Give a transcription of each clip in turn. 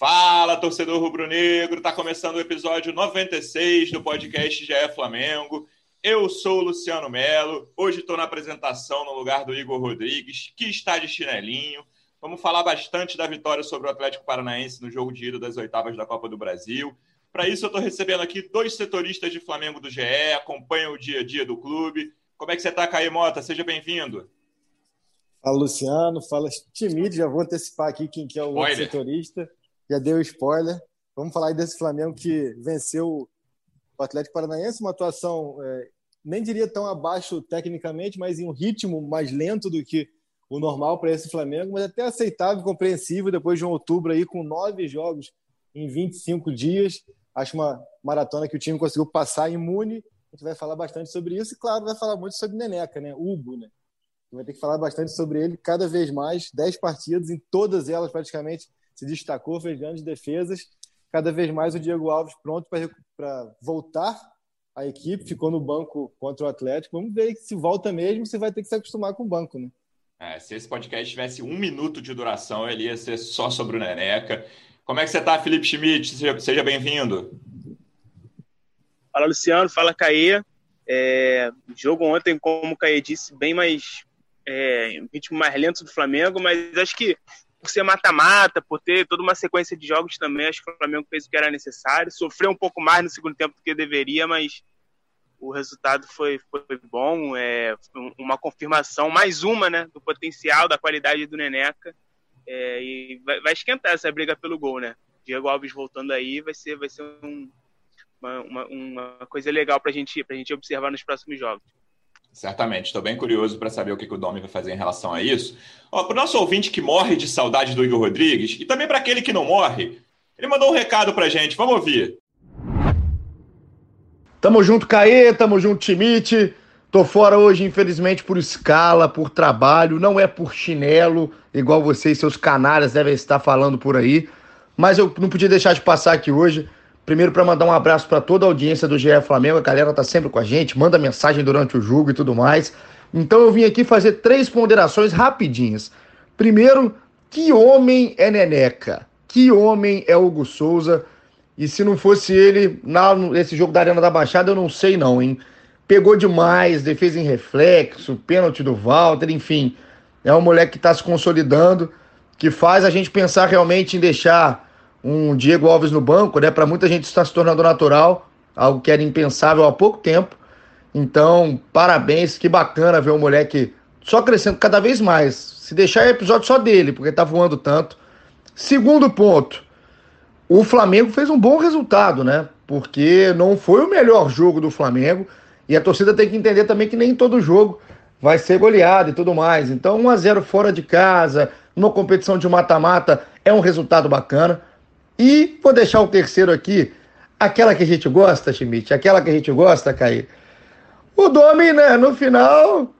Fala, torcedor rubro-negro! Tá começando o episódio 96 do podcast GE Flamengo. Eu sou o Luciano Melo. Hoje estou na apresentação no lugar do Igor Rodrigues, que está de chinelinho. Vamos falar bastante da vitória sobre o Atlético Paranaense no jogo de ida das oitavas da Copa do Brasil. Para isso, eu estou recebendo aqui dois setoristas de Flamengo do GE, acompanham o dia a dia do clube. Como é que você está, Caio Mota? Seja bem-vindo. Fala, Luciano. Fala, Timide. Já vou antecipar aqui quem que é o outro setorista já deu spoiler. Vamos falar aí desse Flamengo que venceu o Atlético Paranaense, uma atuação, é, nem diria tão abaixo tecnicamente, mas em um ritmo mais lento do que o normal para esse Flamengo, mas até aceitável, compreensível depois de um outubro aí com nove jogos em 25 dias. Acho uma maratona que o time conseguiu passar imune. A gente vai falar bastante sobre isso e, claro, vai falar muito sobre Neneca, né? Ubo, né? Vai ter que falar bastante sobre ele cada vez mais. Dez partidas, em todas elas praticamente se destacou, fez grandes defesas. Cada vez mais o Diego Alves pronto para voltar à equipe, ficou no banco contra o Atlético. Vamos ver se volta mesmo, você vai ter que se acostumar com o banco, né? É, se esse podcast tivesse um minuto de duração, ele ia ser só sobre o Neneca. Como é que você está, Felipe Schmidt? Seja, seja bem-vindo. Fala, Luciano. Fala, Caê. É, jogo ontem, como o Caê disse, bem mais. É, ritmo mais lento do Flamengo, mas acho que por ser mata-mata, por ter toda uma sequência de jogos também, acho que o Flamengo fez o que era necessário. Sofreu um pouco mais no segundo tempo do que deveria, mas o resultado foi, foi bom. É uma confirmação, mais uma, né, do potencial, da qualidade do Neneca. É, e vai, vai, esquentar essa briga pelo gol, né? Diego Alves voltando aí vai ser, vai ser um, uma, uma, uma coisa legal para gente, a gente observar nos próximos jogos. Certamente, estou bem curioso para saber o que, que o Domi vai fazer em relação a isso. Para o nosso ouvinte que morre de saudade do Igor Rodrigues, e também para aquele que não morre, ele mandou um recado para gente, vamos ouvir. Tamo junto, Caê, tamo junto, Timite. Tô fora hoje, infelizmente, por escala, por trabalho, não é por chinelo, igual vocês, seus canalhas, devem estar falando por aí. Mas eu não podia deixar de passar aqui hoje Primeiro, para mandar um abraço para toda a audiência do GE Flamengo, a galera tá sempre com a gente, manda mensagem durante o jogo e tudo mais. Então eu vim aqui fazer três ponderações rapidinhas. Primeiro, que homem é Neneca? Que homem é Hugo Souza? E se não fosse ele, nesse jogo da Arena da Baixada, eu não sei não, hein? Pegou demais, defesa em reflexo, pênalti do Walter, enfim. É um moleque que está se consolidando, que faz a gente pensar realmente em deixar um Diego Alves no banco, né? Para muita gente está se tornando natural, algo que era impensável há pouco tempo. Então, parabéns, que bacana ver o moleque só crescendo cada vez mais. Se deixar é episódio só dele, porque tá voando tanto. Segundo ponto, o Flamengo fez um bom resultado, né? Porque não foi o melhor jogo do Flamengo e a torcida tem que entender também que nem todo jogo vai ser goleado e tudo mais. Então, 1 a 0 fora de casa, numa competição de mata-mata, é um resultado bacana. E vou deixar o terceiro aqui, aquela que a gente gosta, Schmidt, aquela que a gente gosta, Caí. O Domi, né, no final,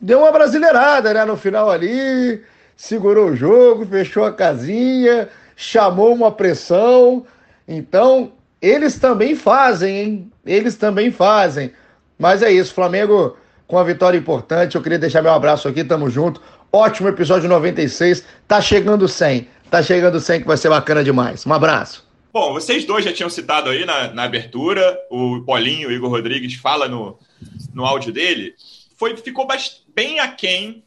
deu uma brasileirada, né, no final ali, segurou o jogo, fechou a casinha, chamou uma pressão. Então, eles também fazem, hein? Eles também fazem. Mas é isso, Flamengo com uma vitória importante. Eu queria deixar meu abraço aqui, tamo junto. Ótimo episódio 96, tá chegando 100. Tá chegando 100 que vai ser bacana demais. Um abraço. Bom, vocês dois já tinham citado aí na, na abertura, o Paulinho, o Igor Rodrigues, fala no, no áudio dele, foi, ficou bem aquém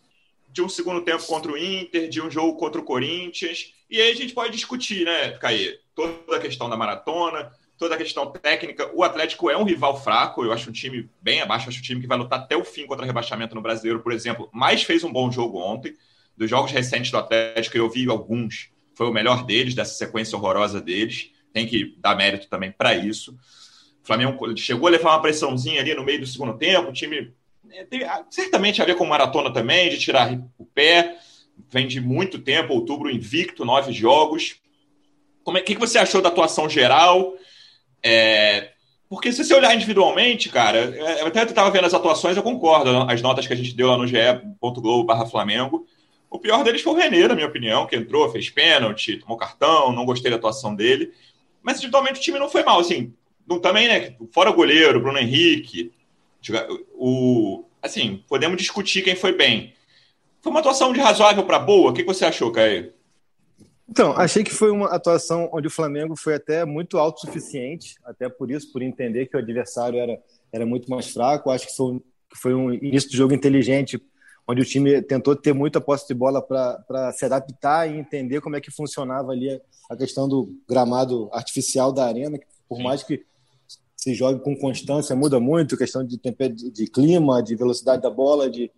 de um segundo tempo contra o Inter, de um jogo contra o Corinthians. E aí a gente pode discutir, né, Caí? Toda a questão da maratona, toda a questão técnica. O Atlético é um rival fraco, eu acho um time bem abaixo, acho um time que vai lutar até o fim contra rebaixamento no brasileiro, por exemplo, mas fez um bom jogo ontem. Dos jogos recentes do Atlético, eu vi alguns foi o melhor deles, dessa sequência horrorosa deles. Tem que dar mérito também para isso. O Flamengo chegou a levar uma pressãozinha ali no meio do segundo tempo. O time né, tem, certamente a ver com maratona também, de tirar o pé. Vem de muito tempo, outubro invicto, nove jogos. Como é, que, que você achou da atuação geral? É, Porque se você olhar individualmente, cara, é, eu até estava vendo as atuações, eu concordo, as notas que a gente deu lá no ge.globo barra Flamengo. O pior deles foi o Renê, na minha opinião, que entrou, fez pênalti, tomou cartão, não gostei da atuação dele. Mas individualmente o time não foi mal, assim. Também, né? Fora o goleiro, Bruno Henrique, o, assim, podemos discutir quem foi bem. Foi uma atuação de razoável para boa? O que você achou, Caio? Então, achei que foi uma atuação onde o Flamengo foi até muito autossuficiente, até por isso, por entender que o adversário era, era muito mais fraco. Acho que foi, que foi um início de jogo inteligente, onde o time tentou ter muita posse de bola para se adaptar e entender como é que funcionava ali a questão do gramado artificial da arena, que por Sim. mais que se jogue com constância, muda muito, questão de, de, de clima, de velocidade da bola, de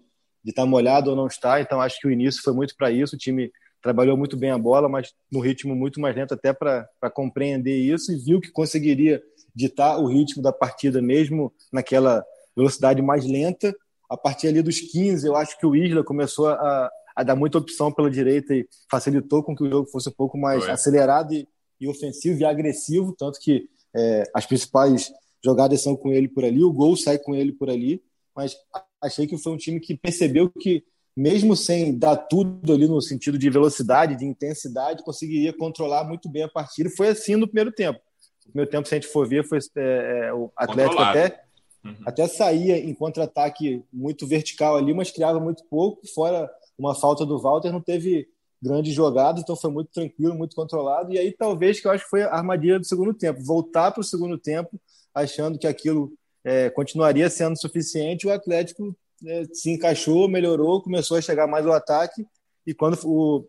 estar tá molhado ou não estar. Então, acho que o início foi muito para isso. O time trabalhou muito bem a bola, mas no ritmo muito mais lento até para compreender isso e viu que conseguiria ditar o ritmo da partida mesmo naquela velocidade mais lenta. A partir ali dos 15, eu acho que o Isla começou a, a dar muita opção pela direita e facilitou com que o jogo fosse um pouco mais Foi. acelerado e, e, ofensivo e agressivo, tanto que é, as principais jogadas são com ele por ali, o gol sai com ele por ali, mas achei que foi um time que percebeu que mesmo sem dar tudo ali no sentido de velocidade, de intensidade, conseguiria controlar muito bem a partida. Foi assim no primeiro tempo. No primeiro tempo, se a gente for ver, foi é, é, o Atlético até, uhum. até saía em contra-ataque muito vertical ali, mas criava muito pouco. Fora uma falta do Walter, não teve grandes jogadas, então foi muito tranquilo, muito controlado. E aí, talvez, que eu acho que foi a armadilha do segundo tempo. Voltar para o segundo tempo, achando que aquilo é, continuaria sendo suficiente, o Atlético é, se encaixou, melhorou, começou a chegar mais ao ataque. E quando o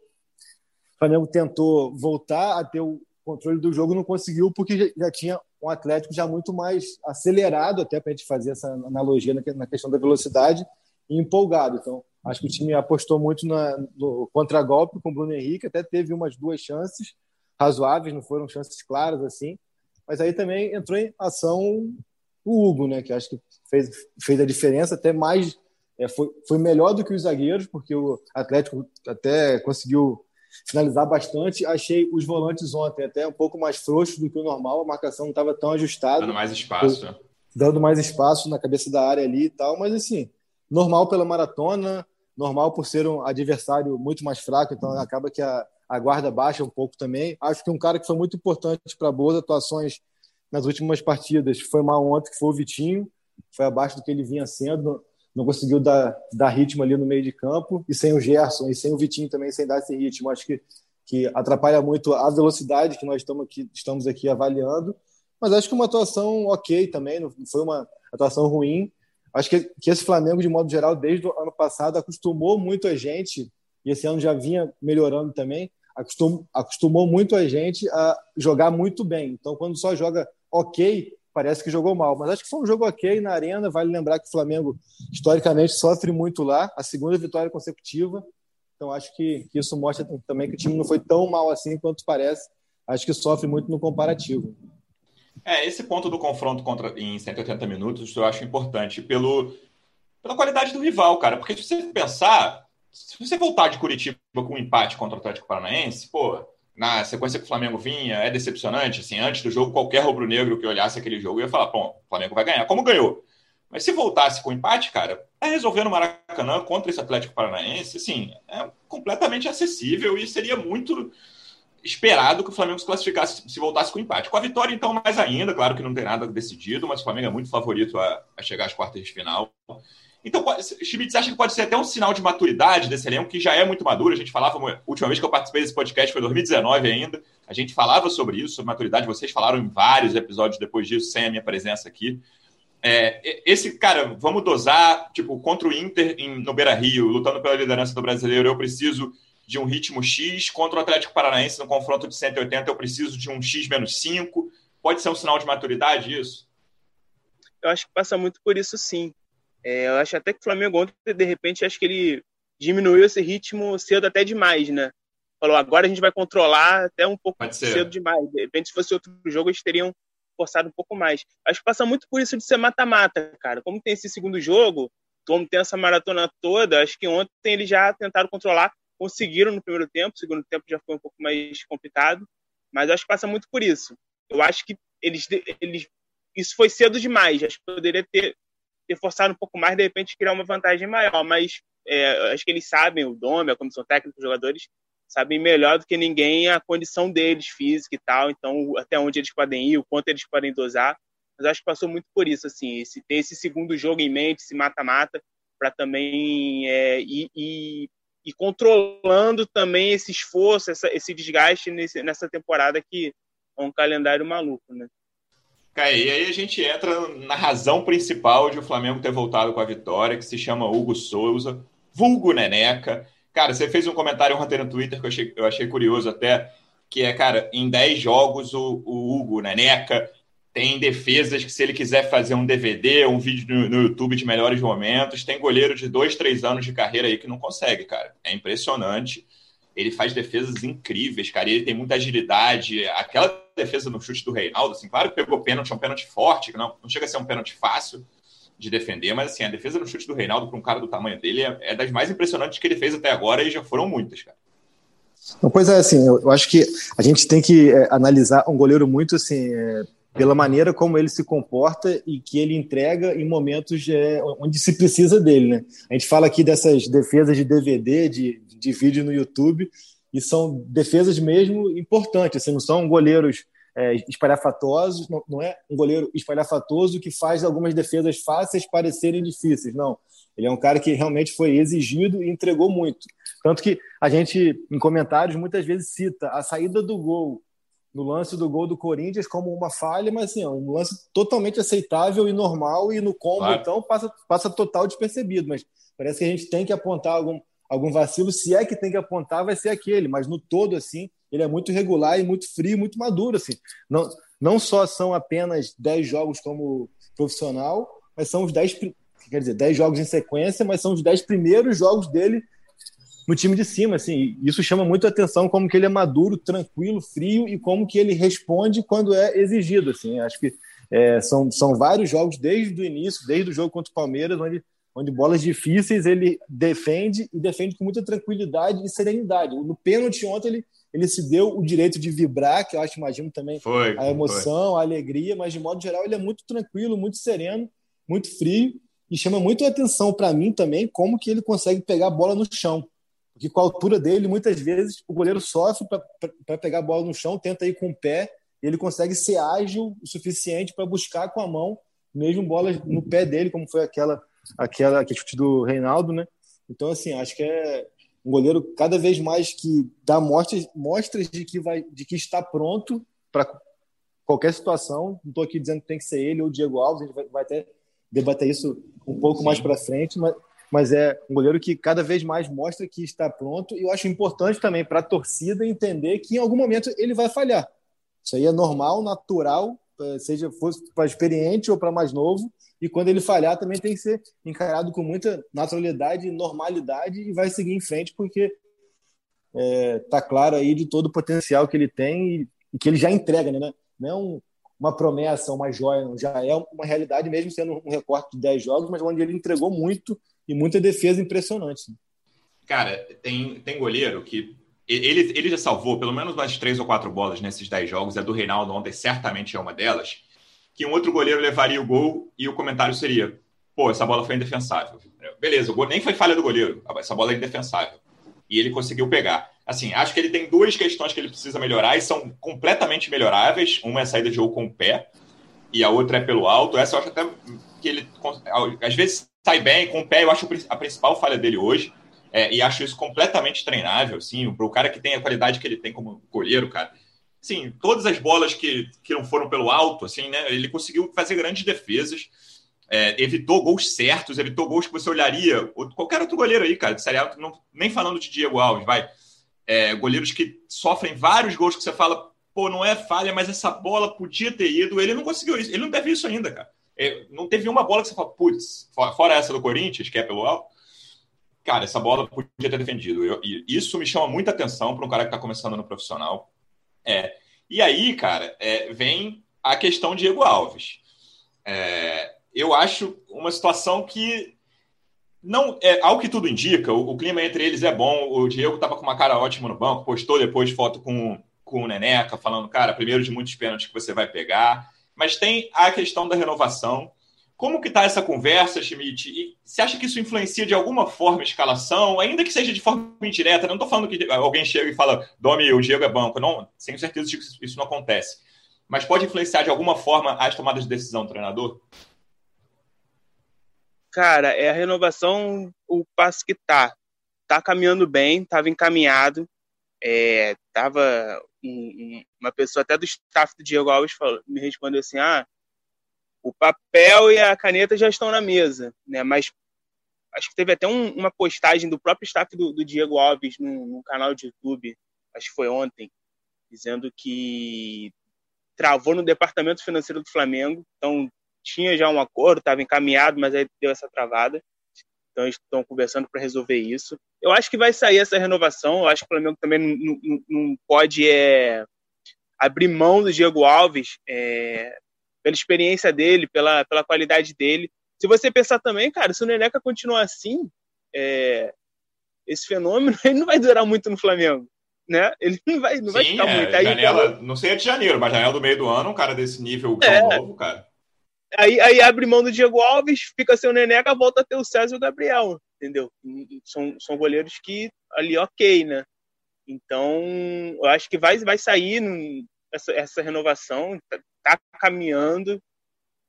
Flamengo tentou voltar a ter o controle do jogo, não conseguiu, porque já tinha um Atlético já muito mais acelerado, até para a gente fazer essa analogia na questão da velocidade, e empolgado. Então, acho que o time apostou muito na, no contragolpe com o Bruno Henrique, até teve umas duas chances razoáveis, não foram chances claras assim, mas aí também entrou em ação o Hugo, né, que acho que fez, fez a diferença, até mais é, foi, foi melhor do que os zagueiros, porque o Atlético até conseguiu finalizar bastante. Achei os volantes ontem até um pouco mais frouxos do que o normal, a marcação não estava tão ajustada. Dando mais espaço. Foi, dando mais espaço na cabeça da área ali e tal, mas assim, normal pela maratona, normal por ser um adversário muito mais fraco, então acaba que a, a guarda baixa um pouco também. Acho que um cara que foi muito importante para boas atuações nas últimas partidas foi mal ontem, que foi o Vitinho, foi abaixo do que ele vinha sendo, não conseguiu dar, dar ritmo ali no meio de campo, e sem o Gerson e sem o Vitinho também, sem dar esse ritmo, acho que, que atrapalha muito a velocidade que nós estamos aqui, estamos aqui avaliando, mas acho que uma atuação ok também, não foi uma atuação ruim, acho que, que esse Flamengo, de modo geral, desde o ano passado, acostumou muito a gente, e esse ano já vinha melhorando também, acostum, acostumou muito a gente a jogar muito bem. Então, quando só joga ok, parece que jogou mal. Mas acho que foi um jogo ok na arena. Vale lembrar que o Flamengo, historicamente, sofre muito lá. A segunda vitória consecutiva. Então acho que, isso mostra também que o time não foi tão mal assim quanto parece. Acho que sofre muito no comparativo. É, esse ponto do confronto contra, em 180 minutos eu acho importante pelo, pela qualidade do rival, cara. Porque se você pensar, se você voltar de Curitiba com um empate contra o Atlético Paranaense, pô, na sequência que o Flamengo vinha, é decepcionante. Assim, antes do jogo, qualquer rubro-negro que olhasse aquele jogo ia falar: bom, o Flamengo vai ganhar, como ganhou. Mas se voltasse com empate, cara, é resolver no Maracanã contra esse Atlético Paranaense, assim, é completamente acessível e seria muito esperado que o Flamengo se classificasse se voltasse com empate. Com a vitória, então, mais ainda, claro que não tem nada decidido, mas o Flamengo é muito favorito a, a chegar às quartas de final. Então, Schmitz acha que pode ser até um sinal de maturidade desse elenco, que já é muito maduro. A gente falava, a última vez que eu participei desse podcast foi em 2019 ainda. A gente falava sobre isso, sobre maturidade. Vocês falaram em vários episódios depois disso, sem a minha presença aqui. É, esse, cara, vamos dosar, tipo, contra o Inter em, no Beira Rio, lutando pela liderança do brasileiro, eu preciso de um ritmo X. Contra o Atlético Paranaense, no confronto de 180, eu preciso de um X menos 5. Pode ser um sinal de maturidade isso? Eu acho que passa muito por isso, sim. É, eu acho até que o Flamengo ontem, de repente, acho que ele diminuiu esse ritmo cedo até demais, né? Falou, agora a gente vai controlar até um pouco cedo demais. De repente, se fosse outro jogo, eles teriam forçado um pouco mais. Acho que passa muito por isso de ser mata-mata, cara. Como tem esse segundo jogo, como tem essa maratona toda, acho que ontem eles já tentaram controlar, conseguiram no primeiro tempo, o segundo tempo já foi um pouco mais complicado, mas acho que passa muito por isso. Eu acho que eles, eles isso foi cedo demais. Acho que poderia ter, ter forçado um pouco mais, de repente, criar uma vantagem maior. Mas é, acho que eles sabem, o Dome, a comissão técnica, os jogadores, sabem melhor do que ninguém a condição deles, física e tal. Então, até onde eles podem ir, o quanto eles podem dosar. Mas acho que passou muito por isso, assim, esse, ter esse segundo jogo em mente, esse mata-mata, para também é, ir, ir, ir, controlando também esse esforço, essa, esse desgaste nesse, nessa temporada que é um calendário maluco, né? E aí a gente entra na razão principal de o Flamengo ter voltado com a vitória, que se chama Hugo Souza, vulgo Neneca. Cara, você fez um comentário ontem no Twitter que eu achei, eu achei curioso até, que é, cara, em 10 jogos o, o Hugo Neneca tem defesas que se ele quiser fazer um DVD, um vídeo no, no YouTube de melhores momentos, tem goleiro de dois, três anos de carreira aí que não consegue, cara. É impressionante. Ele faz defesas incríveis, cara. Ele tem muita agilidade. Aquela defesa no chute do Reinaldo, assim, claro que pegou pênalti, é um pênalti forte, não, não chega a ser um pênalti fácil de defender, mas assim, a defesa no chute do Reinaldo para um cara do tamanho dele é, é, das mais impressionantes que ele fez até agora e já foram muitas, cara. Pois é, assim, eu, eu acho que a gente tem que é, analisar um goleiro muito assim, é, pela maneira como ele se comporta e que ele entrega em momentos é, onde se precisa dele, né? A gente fala aqui dessas defesas de DVD, de, de vídeo no YouTube, e são defesas mesmo importantes, assim, não são goleiros é, espalhafatosos, não, não, é um goleiro espalhafatoso que faz algumas defesas fáceis parecerem difíceis, não. Ele é um cara que realmente foi exigido e entregou muito. Tanto que a gente, em comentários, muitas vezes cita a saída do gol no lance do gol do Corinthians como uma falha, mas assim, é um lance totalmente aceitável e normal, e no combo, claro. então, passa, passa total despercebido. Mas parece que a gente tem que apontar algum, algum vacilo, se é que tem que apontar, vai ser aquele, mas no todo, assim, ele é muito regular e muito frio, muito maduro, assim. Não, não só são apenas 10 jogos como profissional, mas são os 10, quer dizer, 10 jogos em sequência, mas são os 10 primeiros jogos dele no time de cima, assim, isso chama muito atenção como que ele é maduro, tranquilo, frio e como que ele responde quando é exigido, assim, acho que é, são, são vários jogos desde o início, desde o jogo contra o Palmeiras, onde, onde bolas difíceis ele defende e defende com muita tranquilidade e serenidade. No pênalti ontem ele, ele se deu o direito de vibrar, que eu acho, imagino também foi, a emoção, foi. a alegria, mas de modo geral ele é muito tranquilo, muito sereno, muito frio e chama muito a atenção para mim também como que ele consegue pegar a bola no chão que com a altura dele, muitas vezes o goleiro sofre para pegar a bola no chão, tenta ir com o pé, e ele consegue ser ágil o suficiente para buscar com a mão, mesmo bola no pé dele, como foi aquela aquela que chute do Reinaldo, né? Então assim, acho que é um goleiro cada vez mais que dá mostras, mostras de que vai de que está pronto para qualquer situação. Não estou aqui dizendo que tem que ser ele ou o Diego Alves, a gente vai, vai até debater isso um pouco Sim. mais para frente, mas mas é um goleiro que cada vez mais mostra que está pronto. E eu acho importante também para a torcida entender que em algum momento ele vai falhar. Isso aí é normal, natural, seja fosse para experiente ou para mais novo. E quando ele falhar, também tem que ser encarado com muita naturalidade normalidade e vai seguir em frente, porque é, tá claro aí de todo o potencial que ele tem e, e que ele já entrega, né? Não é um, uma promessa, uma joia, já é uma realidade, mesmo sendo um recorte de 10 jogos, mas onde ele entregou muito e muita defesa impressionante. Né? Cara, tem, tem goleiro que. Ele, ele já salvou pelo menos umas três ou quatro bolas nesses dez jogos. A do Reinaldo ontem certamente é uma delas. Que um outro goleiro levaria o gol e o comentário seria: pô, essa bola foi indefensável. Beleza, o gol nem foi falha do goleiro, essa bola é indefensável. E ele conseguiu pegar. Assim, acho que ele tem duas questões que ele precisa melhorar e são completamente melhoráveis. Uma é a saída de jogo com o pé e a outra é pelo alto. Essa eu acho até que ele, às vezes, sai bem com o pé, eu acho a principal falha dele hoje. É, e acho isso completamente treinável, assim, para o cara que tem a qualidade que ele tem como goleiro, cara. Sim, todas as bolas que, que não foram pelo alto, assim, né? Ele conseguiu fazer grandes defesas, é, evitou gols certos, evitou gols que você olharia, qualquer outro goleiro aí, cara, seria, não, nem falando de Diego Alves, vai. É, goleiros que sofrem vários gols que você fala, pô, não é falha, mas essa bola podia ter ido. Ele não conseguiu isso, ele não teve isso ainda, cara. É, não teve uma bola que você fala, putz, fora essa do Corinthians, que é pelo alto, cara, essa bola podia ter defendido. Eu, isso me chama muita atenção para um cara que está começando no profissional. É, e aí, cara, é, vem a questão Diego Alves. É, eu acho uma situação que não é ao que tudo indica, o, o, clima entre eles é bom. O Diego estava com uma cara ótima no banco, postou depois foto com, com o Neneca, falando, cara, primeiro de muitos pênaltis que você vai pegar. mas tem a questão da renovação. Como que está essa conversa, Schmidt? E você acha que isso influencia de alguma forma a escalação, ainda que seja de forma indireta? Não estou falando que alguém chega e fala, Domi, o Diego é banco. Não, tenho certeza que isso não acontece. Mas pode influenciar de alguma forma as tomadas de decisão do treinador? Cara, é a renovação, o passo que tá. Tá caminhando bem, estava encaminhado. É, tava um, uma pessoa até do staff do Diego Alves falou, me respondeu assim: ah, o papel e a caneta já estão na mesa, né? Mas acho que teve até um, uma postagem do próprio staff do, do Diego Alves no, canal de YouTube, acho que foi ontem, dizendo que travou no departamento financeiro do Flamengo, então tinha já um acordo, estava encaminhado, mas aí deu essa travada. Então eles estão conversando para resolver isso. Eu acho que vai sair essa renovação. Eu acho que o Flamengo também não, não, não pode é, abrir mão do Diego Alves é, pela experiência dele, pela, pela qualidade dele. Se você pensar também, cara, se o Neneca continuar assim, é, esse fenômeno ele não vai durar muito no Flamengo. Né? Ele não vai, não Sim, vai ficar é, muito. Aí, janela, não sei de janeiro, mas janela do meio do ano, um cara desse nível tão é, novo, cara. Aí, aí abre mão do Diego Alves, fica sem o Neneca, volta a ter o César e o Gabriel, entendeu? São, são goleiros que ali ok, né? Então, eu acho que vai, vai sair essa, essa renovação, tá, tá caminhando.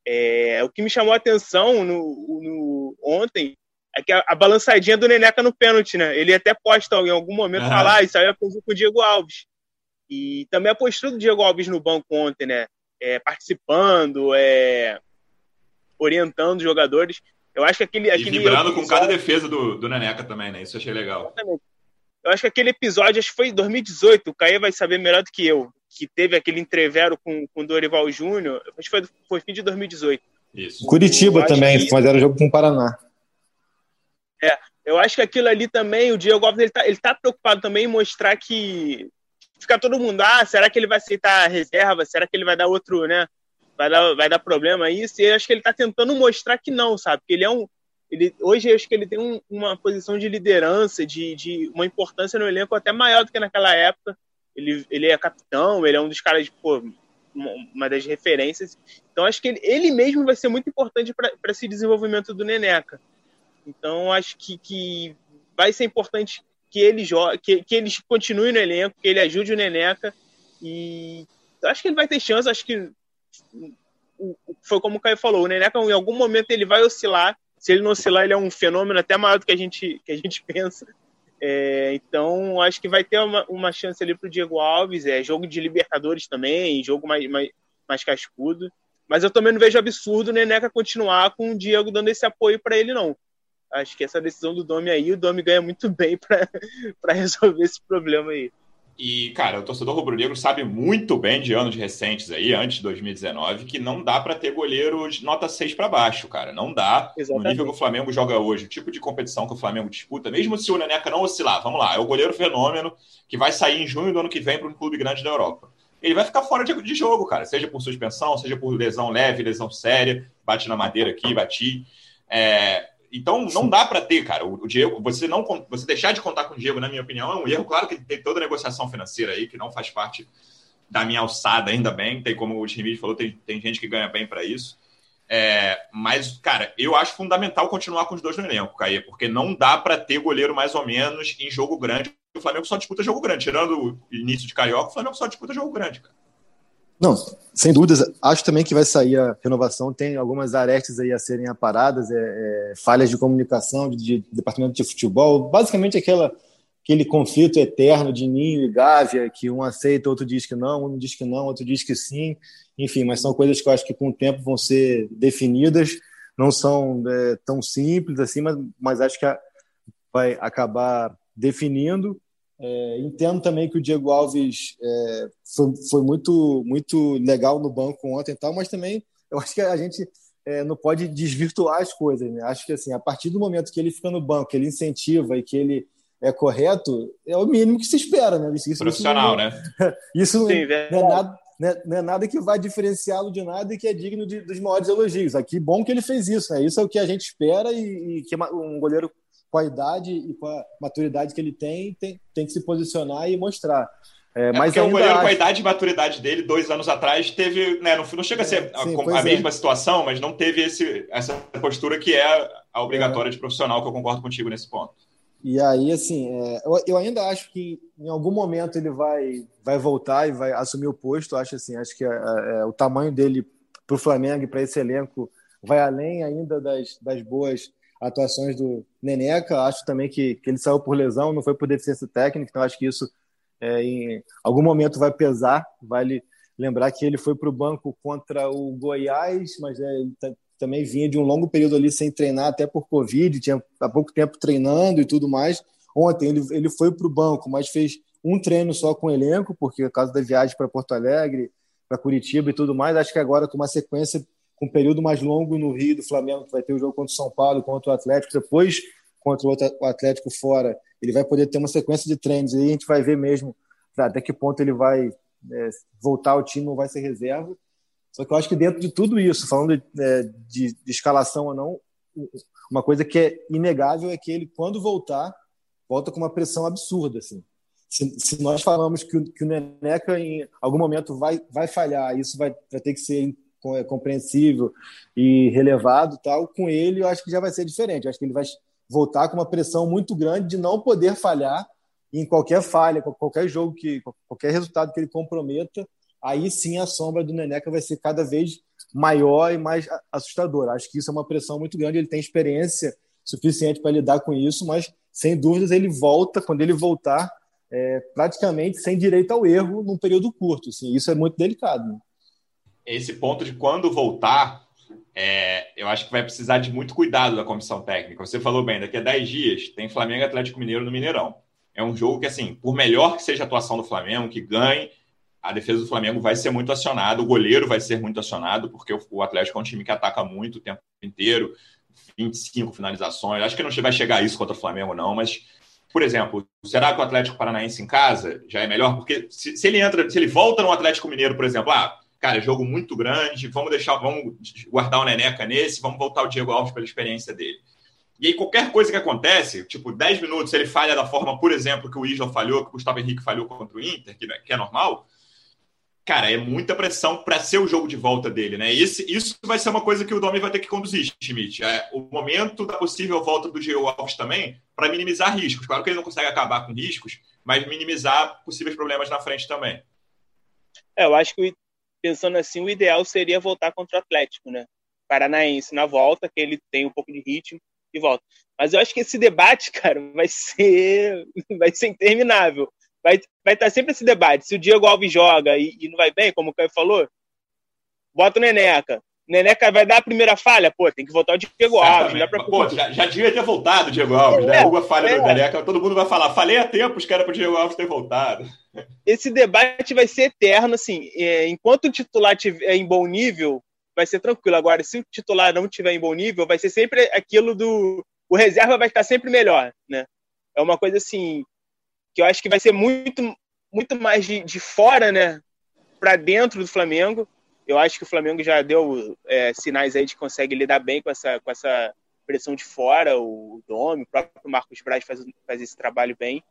É, o que me chamou a atenção no, no ontem é que a, a, balançadinha do Neneca no pênalti, né? Ele até posta em algum momento uhum. falar, ah, isso aí aprendeu com o Diego Alves. E também a postura do Diego Alves no banco ontem, né? É, participando, é, orientando os jogadores. Eu acho que aquele. E aquele vibrando com cada defesa do, do Neneca também, né? Isso eu achei legal. Exatamente. Eu acho que aquele episódio, acho que foi em 2018, o Caê vai saber melhor do que eu, que teve aquele entrevero com, com o Dorival Júnior, acho que foi, foi fim de 2018. Isso. Curitiba também, que... mas era jogo com o Paraná. É, eu acho que aquilo ali também, o Diego Alves, ele tá, ele tá preocupado também em mostrar que fica todo mundo, ah, será que ele vai aceitar a reserva? Será que ele vai dar outro, né? vai dar, vai dar problema isso. E eu acho que ele está tentando mostrar que não, sabe? Que ele é um. Ele, hoje acho que ele tem um, uma posição de liderança, de, de uma importância no elenco até maior do que naquela época. Ele, ele é capitão, ele é um dos caras, pô, uma das referências. Então acho que ele, ele mesmo vai ser muito importante para esse desenvolvimento do Neneca. Então acho que, que vai ser importante que ele jogue, que, que ele continue no elenco, que ele ajude o Neneca e acho que ele vai ter chance, acho que foi como o Caio falou, o Neneca em algum momento ele vai oscilar. Se ele não oscilar, ele é um fenômeno até maior do que a gente, que a gente pensa. É, então, acho que vai ter uma, uma chance ali para o Diego Alves. É jogo de Libertadores também, jogo mais, mais, mais cascudo. Mas eu também não vejo absurdo o Neneca continuar com o Diego dando esse apoio para ele, não. Acho que essa decisão do Domi aí, o Domi ganha muito bem para resolver esse problema aí. E, cara, o torcedor rubro-negro sabe muito bem de anos recentes aí, antes de 2019, que não dá para ter goleiro de nota 6 para baixo, cara. Não dá. Exatamente. No nível que o Flamengo joga hoje, o tipo de competição que o Flamengo disputa, mesmo se o Neneca não oscilar, vamos lá, é o goleiro fenômeno que vai sair em junho do ano que vem para um clube grande da Europa. Ele vai ficar fora de, de jogo, cara, seja por suspensão, seja por lesão leve, lesão séria, bate na madeira aqui, bati. É, então não dá para ter, cara. O, Diego, você não você deixar de contar com o Diego, na minha opinião, é um erro. Claro que tem toda a negociação financeira aí que não faz parte da minha alçada, ainda bem. Tem como o Schmidt falou, tem, tem gente que ganha bem para isso. É, mas, cara, eu acho fundamental continuar com os dois no elenco, Caê, porque não dá para ter goleiro mais ou menos em jogo grande. O Flamengo só disputa jogo grande. Tirando o início de Carioca, o Flamengo só disputa jogo grande, cara. Não, sem dúvidas. Acho também que vai sair a renovação. Tem algumas arestas aí a serem aparadas, é, é, falhas de comunicação de, de, departamento de futebol. Basicamente aquela aquele conflito eterno de Ninho e Gávea, que um aceita, outro diz que não, um diz que não, outro diz que sim. Enfim, mas são coisas que eu acho que com o tempo vão ser definidas. Não são é, tão simples assim, mas, mas acho que vai acabar definindo. É, entendo também que o Diego Alves é, foi, foi, muito, muito legal no banco ontem e tal, mas também eu acho que a gente é, não pode desvirtuar as coisas. Né? Acho que assim, a partir do momento que ele fica no banco, que ele incentiva e que ele é correto, é o mínimo que se espera. Né? Isso, Profissional, isso não, né? Isso Sim, não, é nada, é, não é nada que vai diferenciá-lo de nada e que é digno de, dos maiores elogios. Aqui, bom que ele fez isso. Né? Isso é o que a gente espera e, e que um goleiro com a idade e com a maturidade que ele tem, tem, tem que se posicionar e mostrar. É, é mas o goleiro, acho... com a idade e maturidade dele, dois anos atrás, teve. Né, não, não chega a ser é, sim, a, a mesma é. situação, mas não teve esse, essa postura que é a obrigatória de profissional, que eu concordo contigo nesse ponto. E aí, assim, é, eu, eu, ainda acho que em algum momento ele vai, vai voltar e vai assumir o posto. Acho assim, acho que o tamanho dele para o Flamengo e para esse elenco vai além ainda das, das boas atuações do Neneca. Acho também que, que ele saiu por lesão, não foi por deficiência técnica, então acho que isso é, em algum momento vai pesar. Vale lembrar que ele foi para o banco contra o Goiás, mas é, também vinha de um longo período ali sem treinar, até por Covid, tinha há pouco tempo treinando e tudo mais. Ontem ele, ele foi para o banco, mas fez um treino só com o elenco, porque por causa da viagem para Porto Alegre, para Curitiba e tudo mais. Acho que agora, com uma sequência, um período mais longo no Rio do Flamengo, que vai ter o jogo contra o São Paulo, contra o Atlético, depois contra o Atlético fora, ele vai poder ter uma sequência de treinos. E a gente vai ver mesmo até que ponto ele vai é, voltar ao time ou vai ser reserva. Só que eu acho que dentro de tudo isso, falando de, é, de, de escalação ou não, uma coisa que é inegável é que ele, quando voltar, volta com uma pressão absurda. Assim. Se, se nós falamos que o, que o Neneca em algum momento vai, vai falhar, isso vai, vai ter que ser compreensível e relevado, tal, com ele eu acho que já vai ser diferente. Eu acho que ele vai voltar com uma pressão muito grande de não poder falhar em qualquer falha, qualquer jogo que qualquer resultado que ele comprometa, aí sim a sombra do Neneca vai ser cada vez maior e mais assustadora. Acho que isso é uma pressão muito grande, ele tem experiência suficiente para lidar com isso, mas sem dúvidas ele volta, quando ele voltar, é, praticamente sem direito ao erro num período curto. Assim, isso é muito delicado. Né? Esse ponto de quando voltar, é, eu acho que vai precisar de muito cuidado da comissão técnica. Você falou bem, daqui a 10 dias tem Flamengo e Atlético Mineiro no Mineirão. É um jogo que, assim, por melhor que seja a atuação do Flamengo, que ganhe, a defesa do Flamengo vai ser muito acionada, o goleiro vai ser muito acionado, porque o Atlético é um time que ataca muito o tempo inteiro, 25 finalizações. Acho que não vai chegar a isso contra o Flamengo, não, mas, por exemplo, será que o Atlético Paranaense em casa já é melhor? Porque se, se ele entra, se ele volta no Atlético Mineiro, por exemplo, ah, cara, jogo muito grande, vamos deixar, vamos guardar o Neneca nesse, vamos voltar o Diego Alves pela experiência dele. E aí, qualquer coisa que acontece, tipo, 10 minutos, ele falha da forma, por exemplo, que o Isla falhou, que o Gustavo Henrique falhou contra o Inter, que, que é normal, cara, é muita pressão para ser o jogo de volta dele, né? Esse, isso vai ser uma coisa que o Domi vai ter que conduzir, Schmidt. É o momento da possível volta do Diego Alves também, para minimizar riscos. Claro que ele não consegue acabar com riscos, mas minimizar possíveis problemas na frente também. É, eu acho que pensando assim, o ideal seria voltar contra o Atlético, né? Paranaense na volta, que ele tem um pouco de ritmo e volta. Mas eu acho que esse debate, cara, vai ser, vai ser interminável. Vai, vai estar sempre esse debate. Se o Diego Alves joga e, e não vai bem, como o Caio falou, bota o Neneca. Neneca vai dar a primeira falha, pô, tem que voltar o Diego Alves. Dá pra... Pô, já, já devia ter voltado o Diego Alves, né? é, né? Uma falha é. do Neneca, todo mundo vai falar, falei a tempos que era pro Diego Alves ter voltado. Esse debate vai ser eterno, assim, é, enquanto o titular estiver em bom nível, vai ser tranquilo. Agora, se o titular não estiver em bom nível, vai ser sempre aquilo do. O reserva vai estar sempre melhor, né? É uma coisa assim que eu acho que vai ser muito, muito mais de, de fora, né, para dentro do Flamengo. Eu acho que o Flamengo já deu é, sinais aí de que consegue lidar bem com essa, com essa pressão de fora. O Domi, o próprio Marcos Braz faz, faz esse trabalho bem.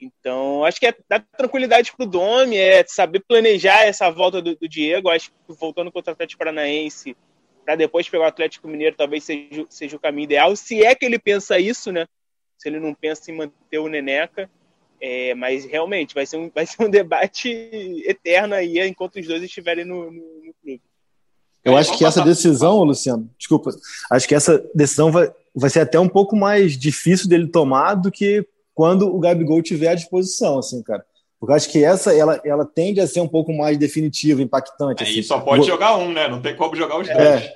Então, acho que é dar tranquilidade para o Domi, é saber planejar essa volta do, do Diego. Acho que voltando contra o Atlético Paranaense, para depois pegar o Atlético Mineiro, talvez seja, seja o caminho ideal. Se é que ele pensa isso, né? Se ele não pensa em manter o Neneca. É, mas realmente vai ser, um, vai ser um debate eterno aí enquanto os dois estiverem no, no, no clube. Eu acho que essa decisão, Luciano, desculpa, acho que essa decisão vai, vai ser até um pouco mais difícil dele tomar do que quando o Gabigol tiver à disposição, assim, cara. Porque acho que essa ela, ela tende a ser um pouco mais definitiva, impactante. Aí assim. só pode jogar um, né? Não tem como jogar os é, dois.